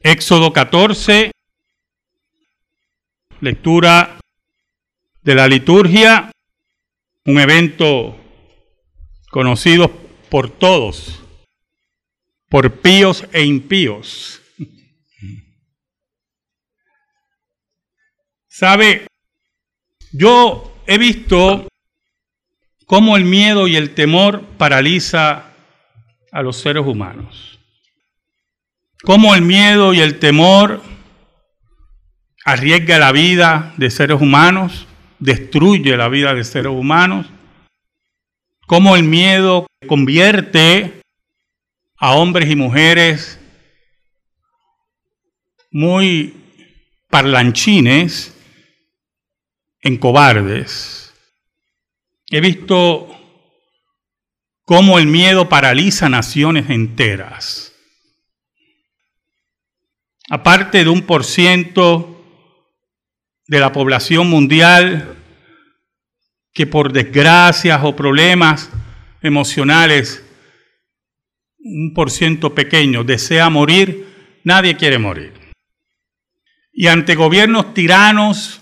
Éxodo 14, lectura de la liturgia, un evento conocido por todos, por píos e impíos. ¿Sabe? Yo he visto cómo el miedo y el temor paraliza a los seres humanos. Cómo el miedo y el temor arriesga la vida de seres humanos, destruye la vida de seres humanos. Cómo el miedo convierte a hombres y mujeres muy parlanchines en cobardes. He visto cómo el miedo paraliza naciones enteras. Aparte de un por ciento de la población mundial que por desgracias o problemas emocionales, un por ciento pequeño desea morir, nadie quiere morir. Y ante gobiernos tiranos,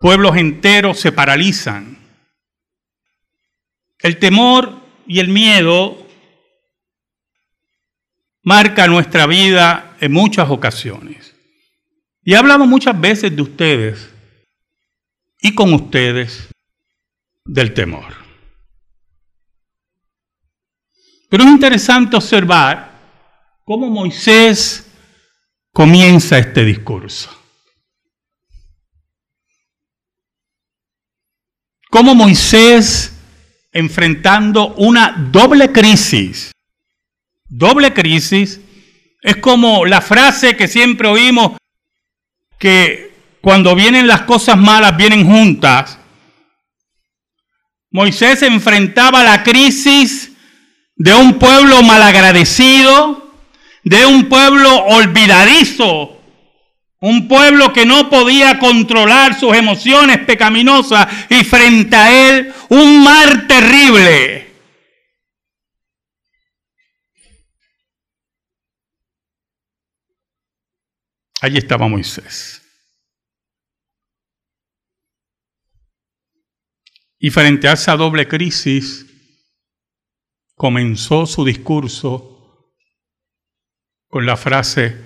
Pueblos enteros se paralizan. El temor y el miedo marca nuestra vida en muchas ocasiones. Y he hablado muchas veces de ustedes y con ustedes del temor. Pero es interesante observar cómo Moisés comienza este discurso. Cómo Moisés, enfrentando una doble crisis, doble crisis, es como la frase que siempre oímos, que cuando vienen las cosas malas vienen juntas. Moisés enfrentaba la crisis de un pueblo malagradecido, de un pueblo olvidadizo, un pueblo que no podía controlar sus emociones pecaminosas y frente a él un mar terrible. Allí estaba Moisés. Y frente a esa doble crisis, comenzó su discurso con la frase,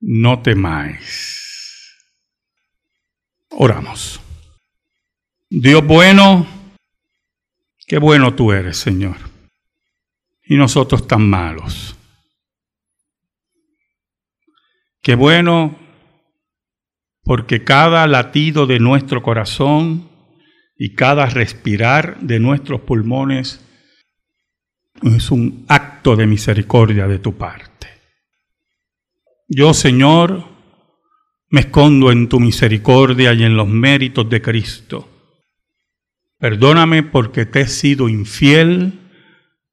no temáis. Oramos. Dios bueno, qué bueno tú eres, Señor. Y nosotros tan malos. Qué bueno porque cada latido de nuestro corazón y cada respirar de nuestros pulmones es un acto de misericordia de tu parte. Yo, Señor, me escondo en tu misericordia y en los méritos de Cristo. Perdóname porque te he sido infiel,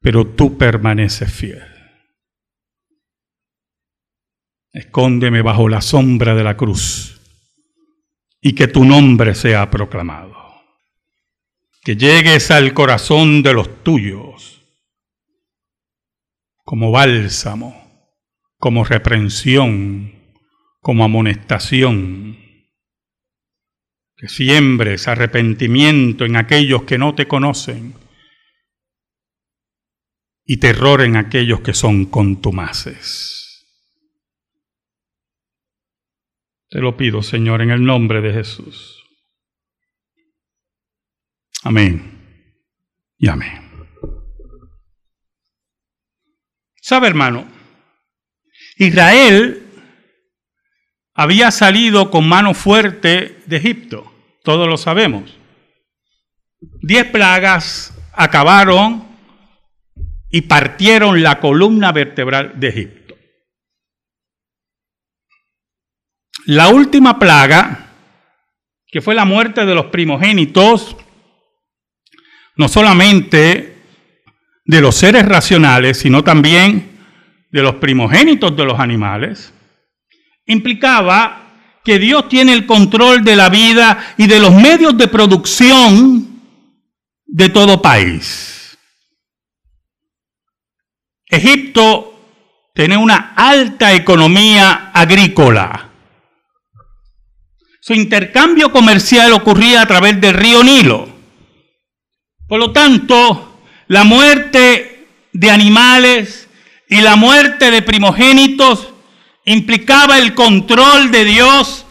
pero tú permaneces fiel. Escóndeme bajo la sombra de la cruz y que tu nombre sea proclamado. Que llegues al corazón de los tuyos como bálsamo como reprensión, como amonestación. Que siembres arrepentimiento en aquellos que no te conocen y terror en aquellos que son contumaces. Te lo pido, Señor, en el nombre de Jesús. Amén y amén. ¿Sabe, hermano? Israel había salido con mano fuerte de Egipto, todos lo sabemos. Diez plagas acabaron y partieron la columna vertebral de Egipto. La última plaga, que fue la muerte de los primogénitos, no solamente de los seres racionales, sino también de los primogénitos de los animales, implicaba que Dios tiene el control de la vida y de los medios de producción de todo país. Egipto tenía una alta economía agrícola. Su intercambio comercial ocurría a través del río Nilo. Por lo tanto, la muerte de animales y la muerte de primogénitos implicaba el control de Dios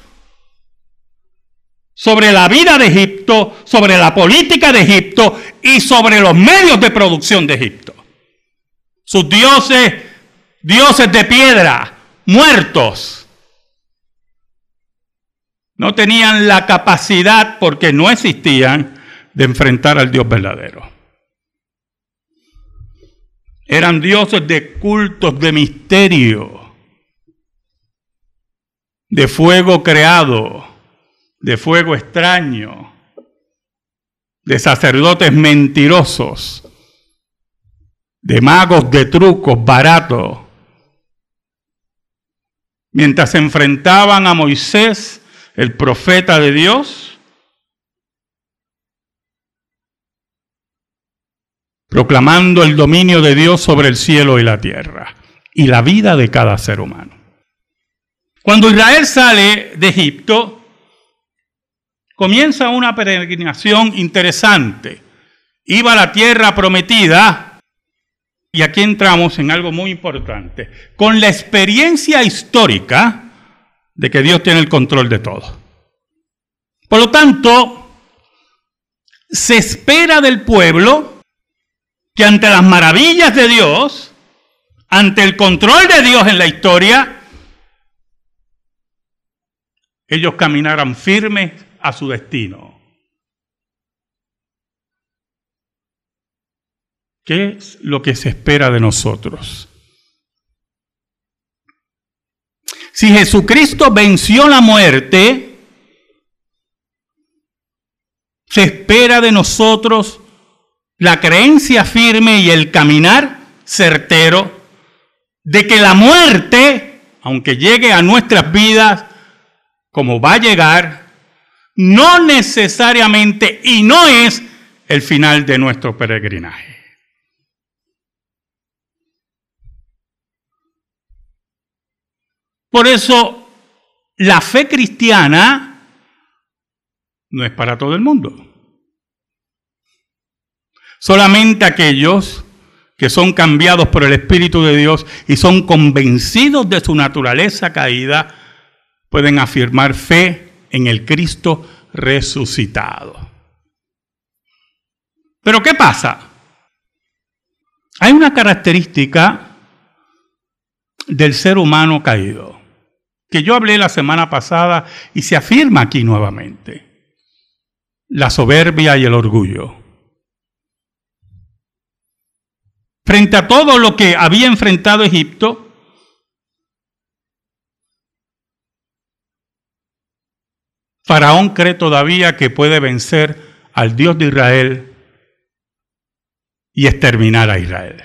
sobre la vida de Egipto, sobre la política de Egipto y sobre los medios de producción de Egipto. Sus dioses, dioses de piedra, muertos, no tenían la capacidad, porque no existían, de enfrentar al Dios verdadero. Eran dioses de cultos de misterio, de fuego creado, de fuego extraño, de sacerdotes mentirosos, de magos de trucos baratos. Mientras se enfrentaban a Moisés, el profeta de Dios, proclamando el dominio de Dios sobre el cielo y la tierra y la vida de cada ser humano. Cuando Israel sale de Egipto, comienza una peregrinación interesante. Iba a la tierra prometida, y aquí entramos en algo muy importante, con la experiencia histórica de que Dios tiene el control de todo. Por lo tanto, se espera del pueblo que ante las maravillas de Dios, ante el control de Dios en la historia, ellos caminaran firmes a su destino. ¿Qué es lo que se espera de nosotros? Si Jesucristo venció la muerte, se espera de nosotros la creencia firme y el caminar certero de que la muerte, aunque llegue a nuestras vidas, como va a llegar, no necesariamente y no es el final de nuestro peregrinaje. Por eso, la fe cristiana no es para todo el mundo. Solamente aquellos que son cambiados por el Espíritu de Dios y son convencidos de su naturaleza caída, pueden afirmar fe en el Cristo resucitado. Pero ¿qué pasa? Hay una característica del ser humano caído, que yo hablé la semana pasada y se afirma aquí nuevamente. La soberbia y el orgullo. Frente a todo lo que había enfrentado Egipto, Faraón cree todavía que puede vencer al Dios de Israel y exterminar a Israel.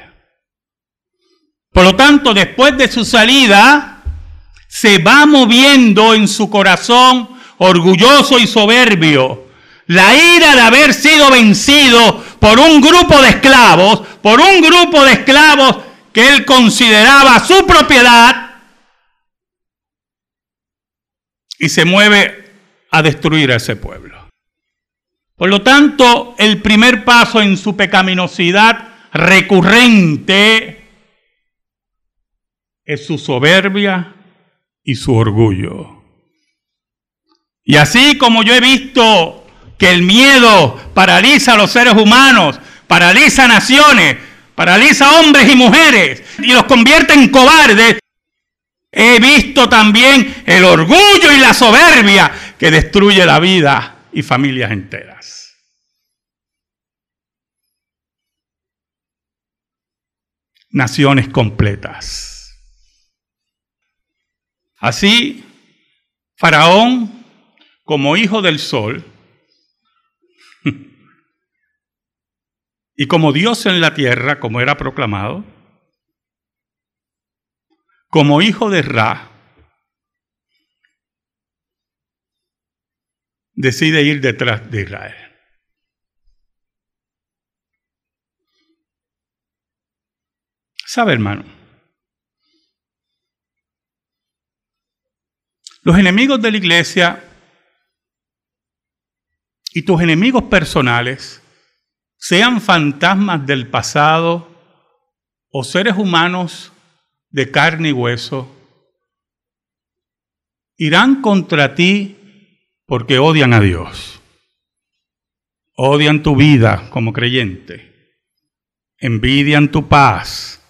Por lo tanto, después de su salida, se va moviendo en su corazón orgulloso y soberbio la ira de haber sido vencido por un grupo de esclavos, por un grupo de esclavos que él consideraba su propiedad, y se mueve a destruir a ese pueblo. Por lo tanto, el primer paso en su pecaminosidad recurrente es su soberbia y su orgullo. Y así como yo he visto que el miedo paraliza a los seres humanos, paraliza naciones, paraliza hombres y mujeres y los convierte en cobardes, he visto también el orgullo y la soberbia que destruye la vida y familias enteras. Naciones completas. Así, Faraón, como hijo del sol, y como Dios en la tierra, como era proclamado, como hijo de Ra, decide ir detrás de Israel. ¿Sabe, hermano? Los enemigos de la iglesia y tus enemigos personales, sean fantasmas del pasado o seres humanos de carne y hueso, irán contra ti porque odian a Dios. Odian tu vida como creyente. Envidian tu paz.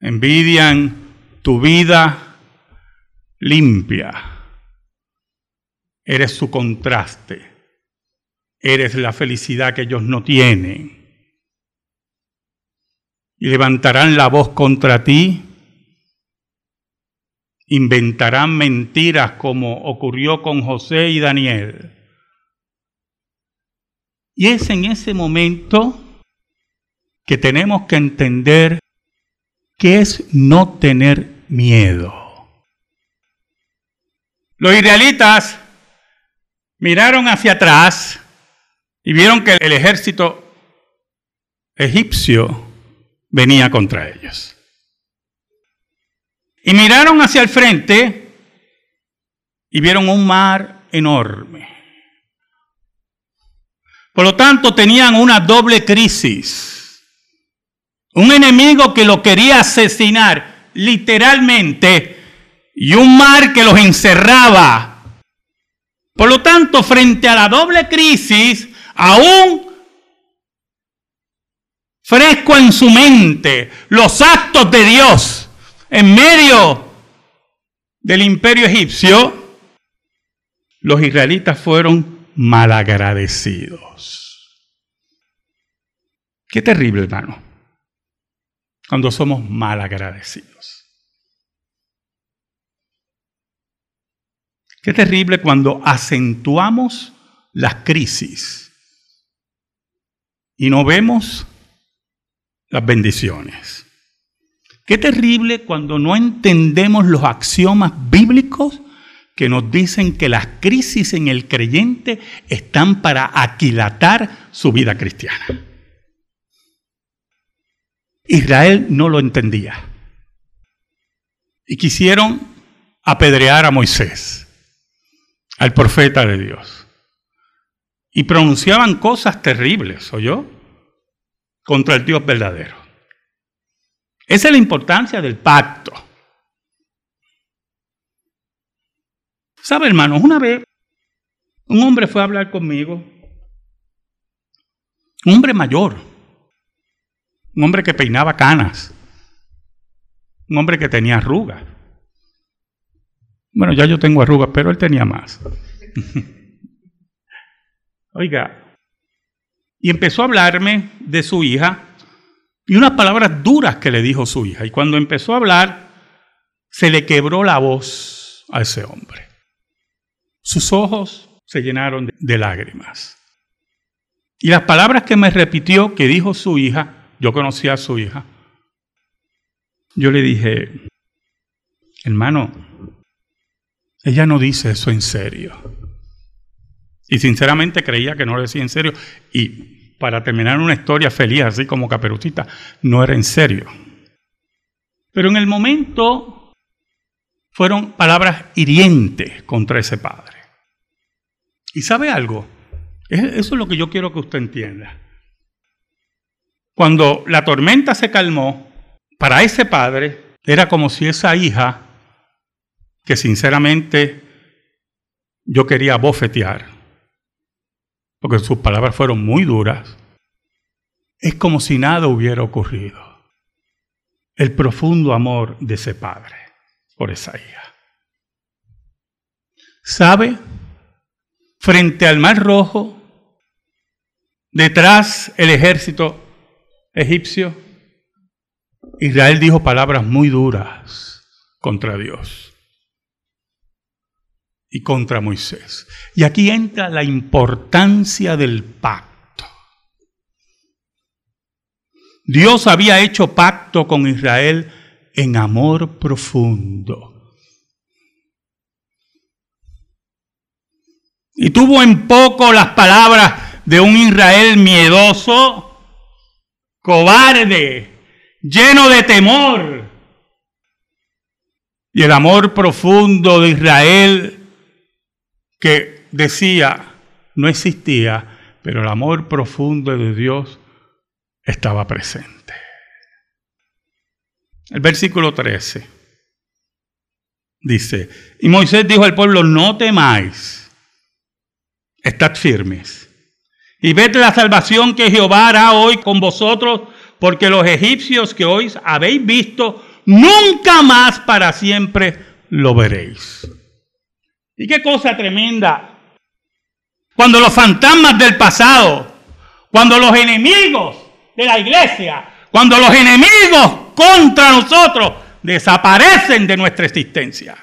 Envidian tu vida limpia. Eres su contraste. Eres la felicidad que ellos no tienen. Y levantarán la voz contra ti. Inventarán mentiras como ocurrió con José y Daniel. Y es en ese momento que tenemos que entender qué es no tener miedo. Los israelitas miraron hacia atrás y vieron que el ejército egipcio venía contra ellos. Y miraron hacia el frente y vieron un mar enorme. Por lo tanto, tenían una doble crisis. Un enemigo que lo quería asesinar literalmente y un mar que los encerraba por lo tanto, frente a la doble crisis, aún fresco en su mente los actos de Dios en medio del imperio egipcio, los israelitas fueron malagradecidos. Qué terrible, hermano, cuando somos malagradecidos. Qué terrible cuando acentuamos las crisis y no vemos las bendiciones. Qué terrible cuando no entendemos los axiomas bíblicos que nos dicen que las crisis en el creyente están para aquilatar su vida cristiana. Israel no lo entendía. Y quisieron apedrear a Moisés al profeta de Dios. Y pronunciaban cosas terribles, ¿oyó? Contra el Dios verdadero. Esa es la importancia del pacto. ¿Sabe, hermanos? Una vez un hombre fue a hablar conmigo, un hombre mayor, un hombre que peinaba canas, un hombre que tenía arrugas. Bueno, ya yo tengo arrugas, pero él tenía más. Oiga, y empezó a hablarme de su hija y unas palabras duras que le dijo su hija. Y cuando empezó a hablar, se le quebró la voz a ese hombre. Sus ojos se llenaron de lágrimas. Y las palabras que me repitió que dijo su hija, yo conocía a su hija, yo le dije, hermano, ella no dice eso en serio. Y sinceramente creía que no lo decía en serio. Y para terminar una historia feliz, así como caperucita, no era en serio. Pero en el momento fueron palabras hirientes contra ese padre. ¿Y sabe algo? Eso es lo que yo quiero que usted entienda. Cuando la tormenta se calmó, para ese padre era como si esa hija que sinceramente yo quería bofetear, porque sus palabras fueron muy duras, es como si nada hubiera ocurrido. El profundo amor de ese padre por esa hija. ¿Sabe? Frente al mar rojo, detrás el ejército egipcio, Israel dijo palabras muy duras contra Dios y contra Moisés. Y aquí entra la importancia del pacto. Dios había hecho pacto con Israel en amor profundo. Y tuvo en poco las palabras de un Israel miedoso, cobarde, lleno de temor, Y el amor profundo de Israel que decía no existía, pero el amor profundo de Dios estaba presente. El versículo 13 dice, y Moisés dijo al pueblo, no temáis, estad firmes, y ved la salvación que Jehová hará hoy con vosotros, porque los egipcios que hoy habéis visto, nunca más para siempre lo veréis. Y qué cosa tremenda. Cuando los fantasmas del pasado, cuando los enemigos de la iglesia, cuando los enemigos contra nosotros desaparecen de nuestra existencia.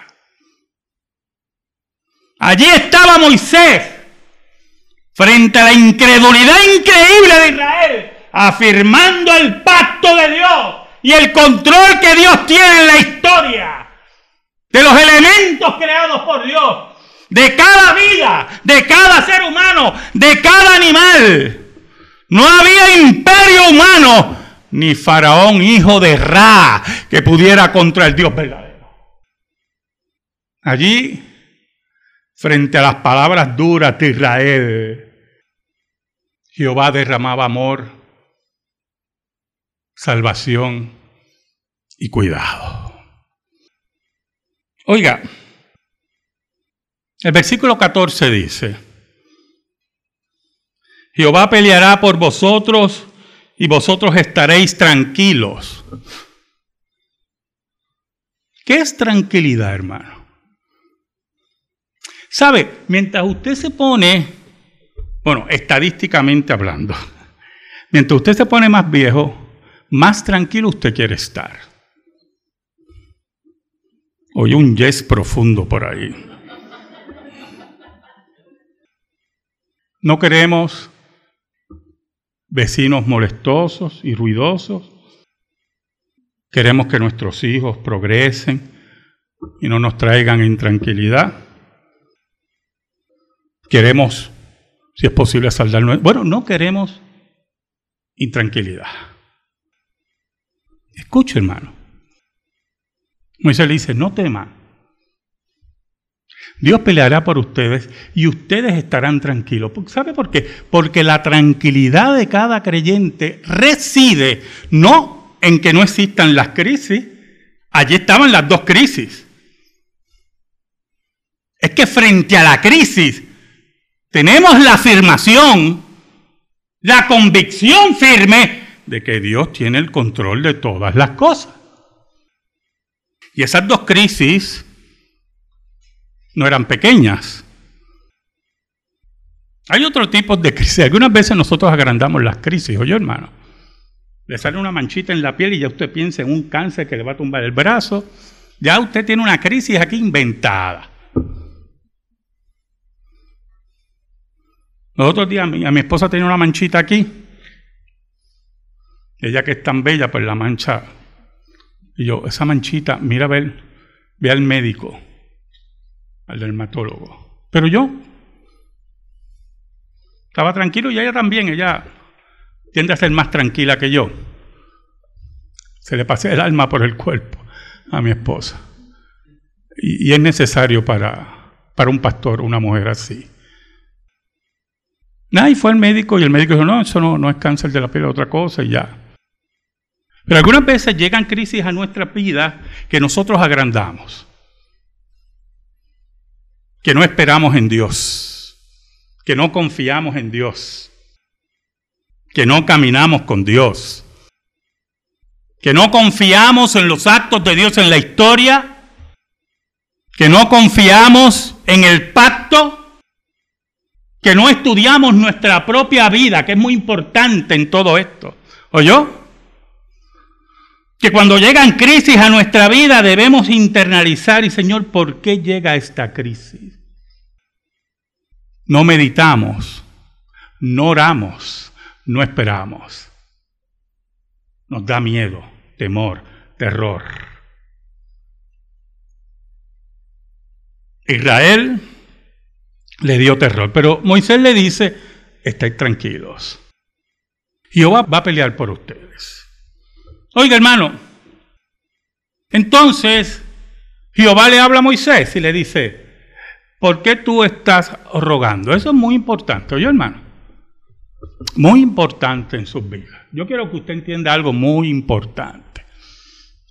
Allí estaba Moisés frente a la incredulidad increíble de Israel, afirmando el pacto de Dios y el control que Dios tiene en la historia de los elementos creados por Dios, de cada vida, de cada ser humano, de cada animal. No había imperio humano, ni faraón hijo de Ra, que pudiera contra el Dios verdadero. Allí, frente a las palabras duras de Israel, Jehová derramaba amor, salvación y cuidado. Oiga, el versículo 14 dice, Jehová peleará por vosotros y vosotros estaréis tranquilos. ¿Qué es tranquilidad, hermano? ¿Sabe? Mientras usted se pone, bueno, estadísticamente hablando, mientras usted se pone más viejo, más tranquilo usted quiere estar. Oye un yes profundo por ahí. No queremos vecinos molestosos y ruidosos. Queremos que nuestros hijos progresen y no nos traigan intranquilidad. Queremos, si es posible, saldar. Bueno, no queremos intranquilidad. Escuche, hermano. Moisés le dice, no teman. Dios peleará por ustedes y ustedes estarán tranquilos. ¿Sabe por qué? Porque la tranquilidad de cada creyente reside no en que no existan las crisis. Allí estaban las dos crisis. Es que frente a la crisis tenemos la afirmación, la convicción firme de que Dios tiene el control de todas las cosas. Y esas dos crisis no eran pequeñas. Hay otro tipo de crisis. Algunas veces nosotros agrandamos las crisis, oye hermano. Le sale una manchita en la piel y ya usted piensa en un cáncer que le va a tumbar el brazo. Ya usted tiene una crisis aquí inventada. Los otros días a mi, esposa tenía una manchita aquí. Ella que es tan bella, pues la mancha. Y yo, esa manchita, mira a ver, ve al médico al dermatólogo. Pero yo estaba tranquilo y ella también, ella tiende a ser más tranquila que yo. Se le pasé el alma por el cuerpo a mi esposa. Y, es necesario para, para un pastor una mujer así. Nada, y fue al médico y el médico dijo, no, eso no, no es cáncer de la piel, es otra cosa y ya. Pero algunas veces llegan crisis a nuestra vida que nosotros agrandamos que no esperamos en Dios, que no confiamos en Dios, que no caminamos con Dios, que no confiamos en los actos de Dios en la historia, que no confiamos en el pacto, que no estudiamos nuestra propia vida, que es muy importante en todo esto. ¿Oyó? Que cuando llegan crisis a nuestra vida debemos internalizar y Señor, ¿por qué llega esta crisis? No meditamos, no oramos, no esperamos. Nos da miedo, temor, terror. Israel le dio terror, pero Moisés le dice, estáis tranquilos. Jehová va a pelear por ustedes. Oiga, hermano, entonces Jehová le habla a Moisés y le dice, ¿por qué tú estás rogando? Eso es muy importante, oye hermano. Muy importante en sus vidas. Yo quiero que usted entienda algo muy importante.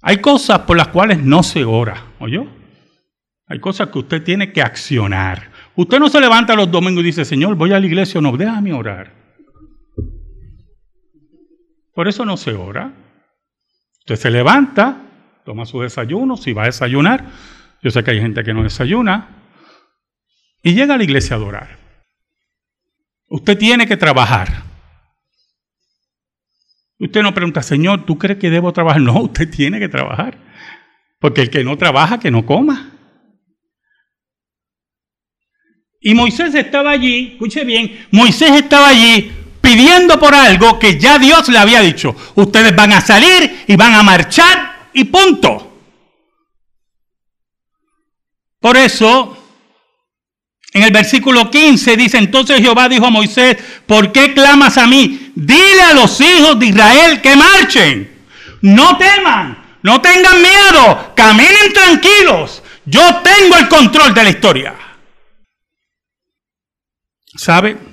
Hay cosas por las cuales no se ora, ¿oyó? Hay cosas que usted tiene que accionar. Usted no se levanta los domingos y dice, Señor, voy a la iglesia no, déjame orar. Por eso no se ora. Usted se levanta, toma su desayuno, si va a desayunar, yo sé que hay gente que no desayuna, y llega a la iglesia a adorar. Usted tiene que trabajar. Usted no pregunta, Señor, ¿tú crees que debo trabajar? No, usted tiene que trabajar. Porque el que no trabaja, que no coma. Y Moisés estaba allí, escuche bien, Moisés estaba allí pidiendo por algo que ya Dios le había dicho. Ustedes van a salir y van a marchar y punto. Por eso, en el versículo 15 dice, entonces Jehová dijo a Moisés, ¿por qué clamas a mí? Dile a los hijos de Israel que marchen. No teman, no tengan miedo, caminen tranquilos. Yo tengo el control de la historia. ¿Sabe?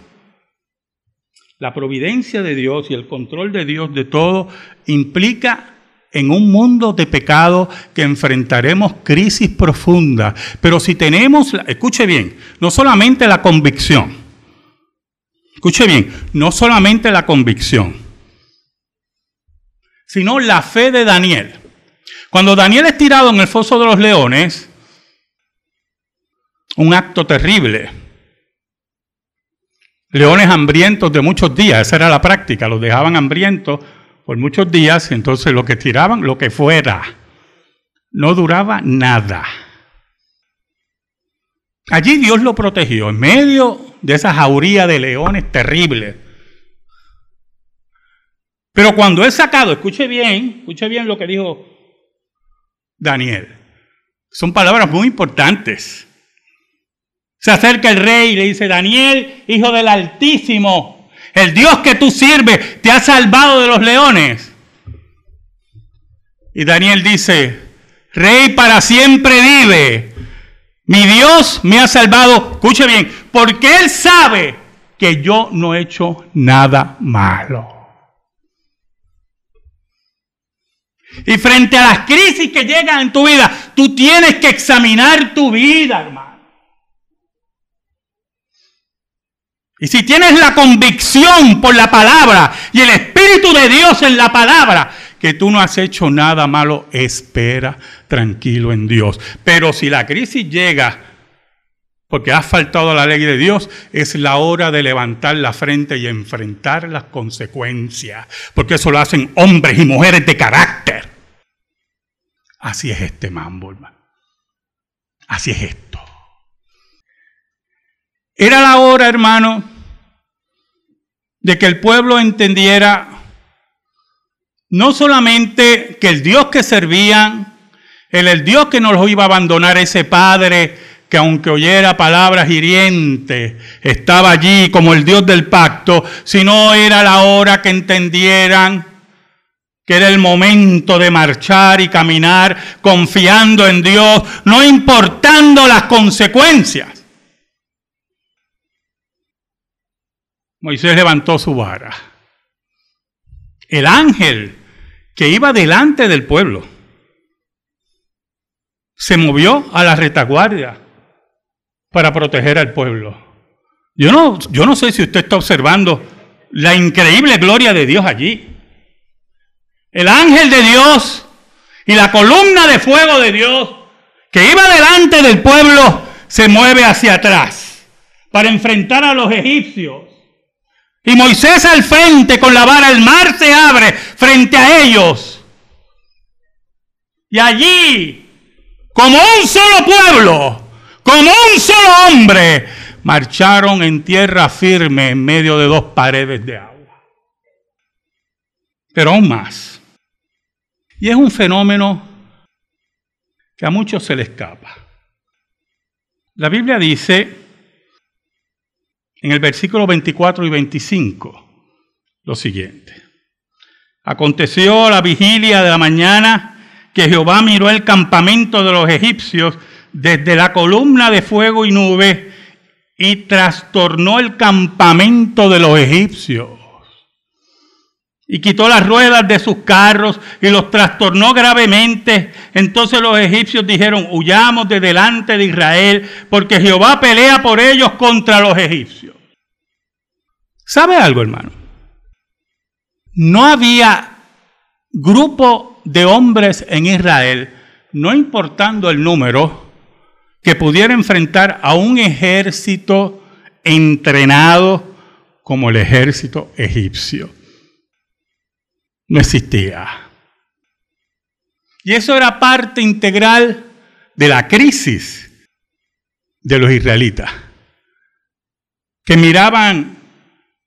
La providencia de Dios y el control de Dios de todo implica en un mundo de pecado que enfrentaremos crisis profundas. Pero si tenemos, escuche bien, no solamente la convicción, escuche bien, no solamente la convicción, sino la fe de Daniel. Cuando Daniel es tirado en el foso de los leones, un acto terrible, leones hambrientos de muchos días, esa era la práctica, los dejaban hambrientos por muchos días, entonces lo que tiraban, lo que fuera, no duraba nada. Allí Dios lo protegió, en medio de esa jauría de leones terribles. Pero cuando es sacado, escuche bien, escuche bien lo que dijo Daniel. Son palabras muy importantes. Se acerca el rey y le dice, Daniel, hijo del Altísimo, el Dios que tú sirves te ha salvado de los leones. Y Daniel dice, Rey para siempre vive. Mi Dios me ha salvado, escuche bien, porque Él sabe que yo no he hecho nada malo. Y frente a las crisis que llegan en tu vida, tú tienes que examinar tu vida, hermano. Y si tienes la convicción por la palabra y el Espíritu de Dios en la palabra, que tú no has hecho nada malo, espera tranquilo en Dios. Pero si la crisis llega porque has faltado a la ley de Dios, es la hora de levantar la frente y enfrentar las consecuencias. Porque eso lo hacen hombres y mujeres de carácter. Así es este mambo, hermano. Así es esto. Era la hora, hermano, de que el pueblo entendiera no solamente que el Dios que servían, el, Dios que no los iba a abandonar, ese Padre que aunque oyera palabras hirientes, estaba allí como el Dios del pacto, sino era la hora que entendieran que era el momento de marchar y caminar confiando en Dios, no importando las consecuencias. Moisés levantó su vara. El ángel que iba delante del pueblo se movió a la retaguardia para proteger al pueblo. Yo no, yo no sé si usted está observando la increíble gloria de Dios allí. El ángel de Dios y la columna de fuego de Dios que iba delante del pueblo se mueve hacia atrás para enfrentar a los egipcios y Moisés al frente con la vara, el mar se abre frente a ellos. Y allí, como un solo pueblo, como un solo hombre, marcharon en tierra firme en medio de dos paredes de agua. Pero aún más. Y es un fenómeno que a muchos se le escapa. La Biblia dice en el versículo 24 y 25 lo siguiente. Aconteció la vigilia de la mañana que Jehová miró el campamento de los egipcios desde la columna de fuego y nube y trastornó el campamento de los egipcios. Y quitó las ruedas de sus carros y los trastornó gravemente. Entonces los egipcios dijeron, huyamos de delante de Israel, porque Jehová pelea por ellos contra los egipcios. ¿Sabe algo, hermano? No había grupo de hombres en Israel, no importando el número, que pudiera enfrentar a un ejército entrenado como el ejército egipcio. No existía. Y eso era parte integral de la crisis de los israelitas, que miraban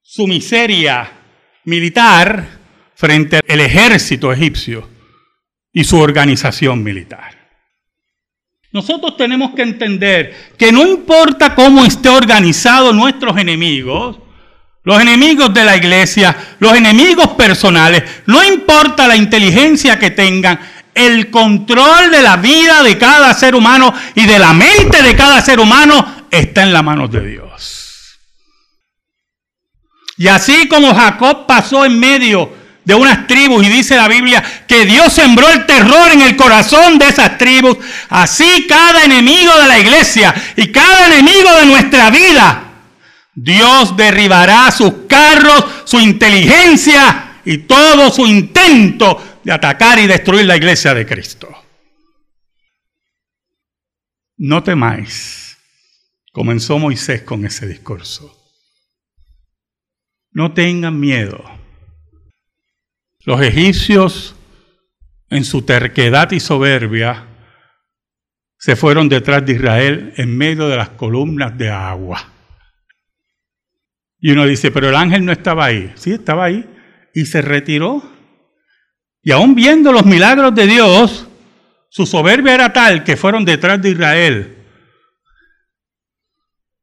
su miseria militar frente al ejército egipcio y su organización militar. Nosotros tenemos que entender que no importa cómo esté organizado nuestros enemigos, los enemigos de la iglesia, los enemigos personales, no importa la inteligencia que tengan, el control de la vida de cada ser humano y de la mente de cada ser humano está en la manos de Dios. Y así como Jacob pasó en medio de unas tribus y dice la Biblia que Dios sembró el terror en el corazón de esas tribus. Así cada enemigo de la iglesia y cada enemigo de nuestra vida, Dios derribará sus carros, su inteligencia y todo su intento de atacar y destruir la iglesia de Cristo. No temáis, comenzó Moisés con ese discurso. No tengan miedo. Los egipcios, en su terquedad y soberbia, se fueron detrás de Israel en medio de las columnas de agua. Y uno dice, pero el ángel no estaba ahí. Sí, estaba ahí. Y se retiró. Y aún viendo los milagros de Dios, su soberbia era tal que fueron detrás de Israel.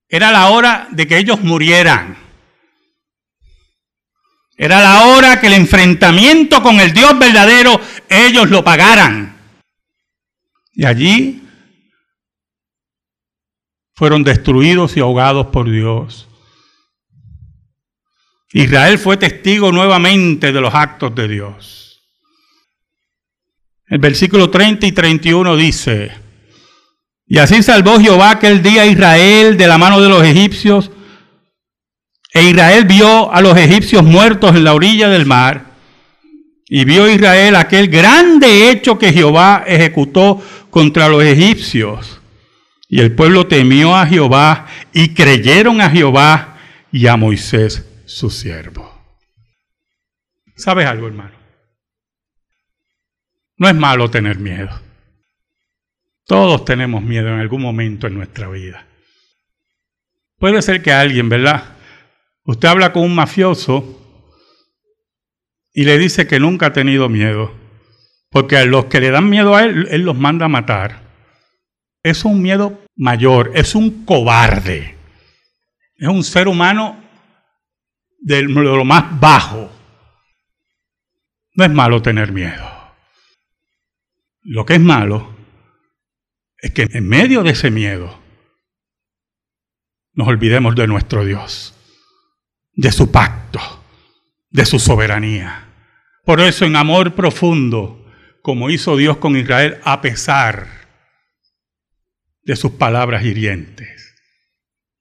Era la hora de que ellos murieran. Era la hora que el enfrentamiento con el Dios verdadero ellos lo pagaran. Y allí fueron destruidos y ahogados por Dios. Israel fue testigo nuevamente de los actos de Dios. El versículo 30 y 31 dice, y así salvó Jehová aquel día Israel de la mano de los egipcios e Israel vio a los egipcios muertos en la orilla del mar. Y vio Israel aquel grande hecho que Jehová ejecutó contra los egipcios. Y el pueblo temió a Jehová y creyeron a Jehová y a Moisés su siervo. ¿Sabes algo, hermano? No es malo tener miedo. Todos tenemos miedo en algún momento en nuestra vida. Puede ser que alguien, ¿verdad? Usted habla con un mafioso y le dice que nunca ha tenido miedo, porque a los que le dan miedo a él, él los manda a matar. Es un miedo mayor, es un cobarde, es un ser humano de lo más bajo. No es malo tener miedo. Lo que es malo es que en medio de ese miedo nos olvidemos de nuestro Dios de su pacto, de su soberanía. Por eso en amor profundo, como hizo Dios con Israel, a pesar de sus palabras hirientes,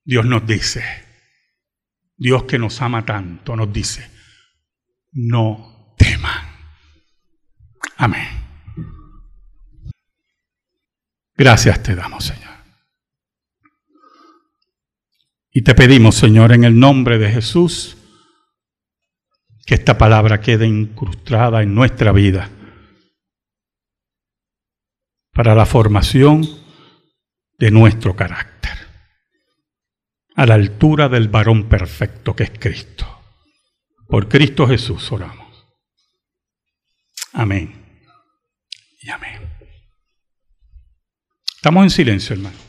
Dios nos dice, Dios que nos ama tanto, nos dice, no teman. Amén. Gracias te damos, Señor. Y te pedimos, Señor, en el nombre de Jesús, que esta palabra quede incrustada en nuestra vida para la formación de nuestro carácter, a la altura del varón perfecto que es Cristo. Por Cristo Jesús oramos. Amén y amén. Estamos en silencio, hermano.